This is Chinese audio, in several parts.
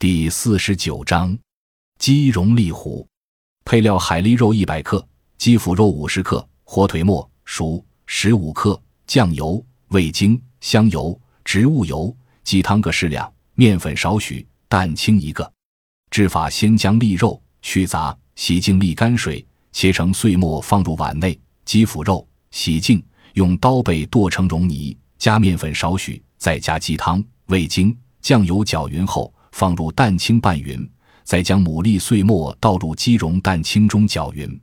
第四十九章，鸡茸栗糊。配料：海蛎肉一百克，鸡脯肉五十克，火腿末熟十五克，酱油、味精、香油、植物油、鸡汤各适量，面粉少许，蛋清一个。制法：先将栗肉去杂，洗净沥干水，切成碎末放入碗内。鸡脯肉洗净，用刀背剁成绒泥，加面粉少许，再加鸡汤、味精、酱油搅匀后，放入蛋清拌匀，再将牡蛎碎末倒入鸡茸蛋清中搅匀。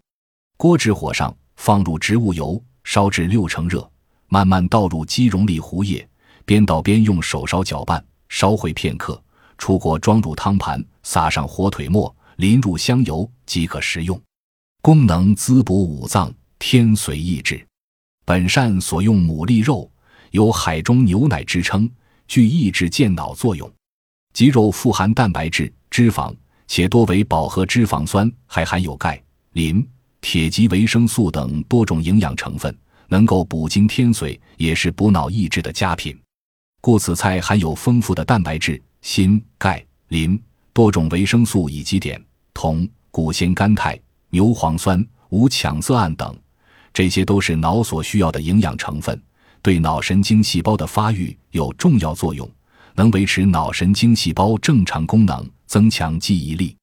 锅置火上，放入植物油，烧至六成热，慢慢倒入鸡茸栗糊液，边倒边用手烧搅拌，烧会片刻。出锅装入汤盘，撒上火腿末，淋入香油即可食用。功能滋补五脏，天髓益智。本膳所用牡蛎肉有海中牛奶之称，具益智健脑作用。鸡肉富含蛋白质、脂肪，且多为饱和脂肪酸，还含有钙、磷、铁及维生素等多种营养成分，能够补精添髓，也是补脑益智的佳品。故此菜含有丰富的蛋白质。锌、钙、磷多种维生素以及碘、铜、谷酰甘肽、牛磺酸、无羟色胺等，这些都是脑所需要的营养成分，对脑神经细胞的发育有重要作用，能维持脑神经细胞正常功能，增强记忆力。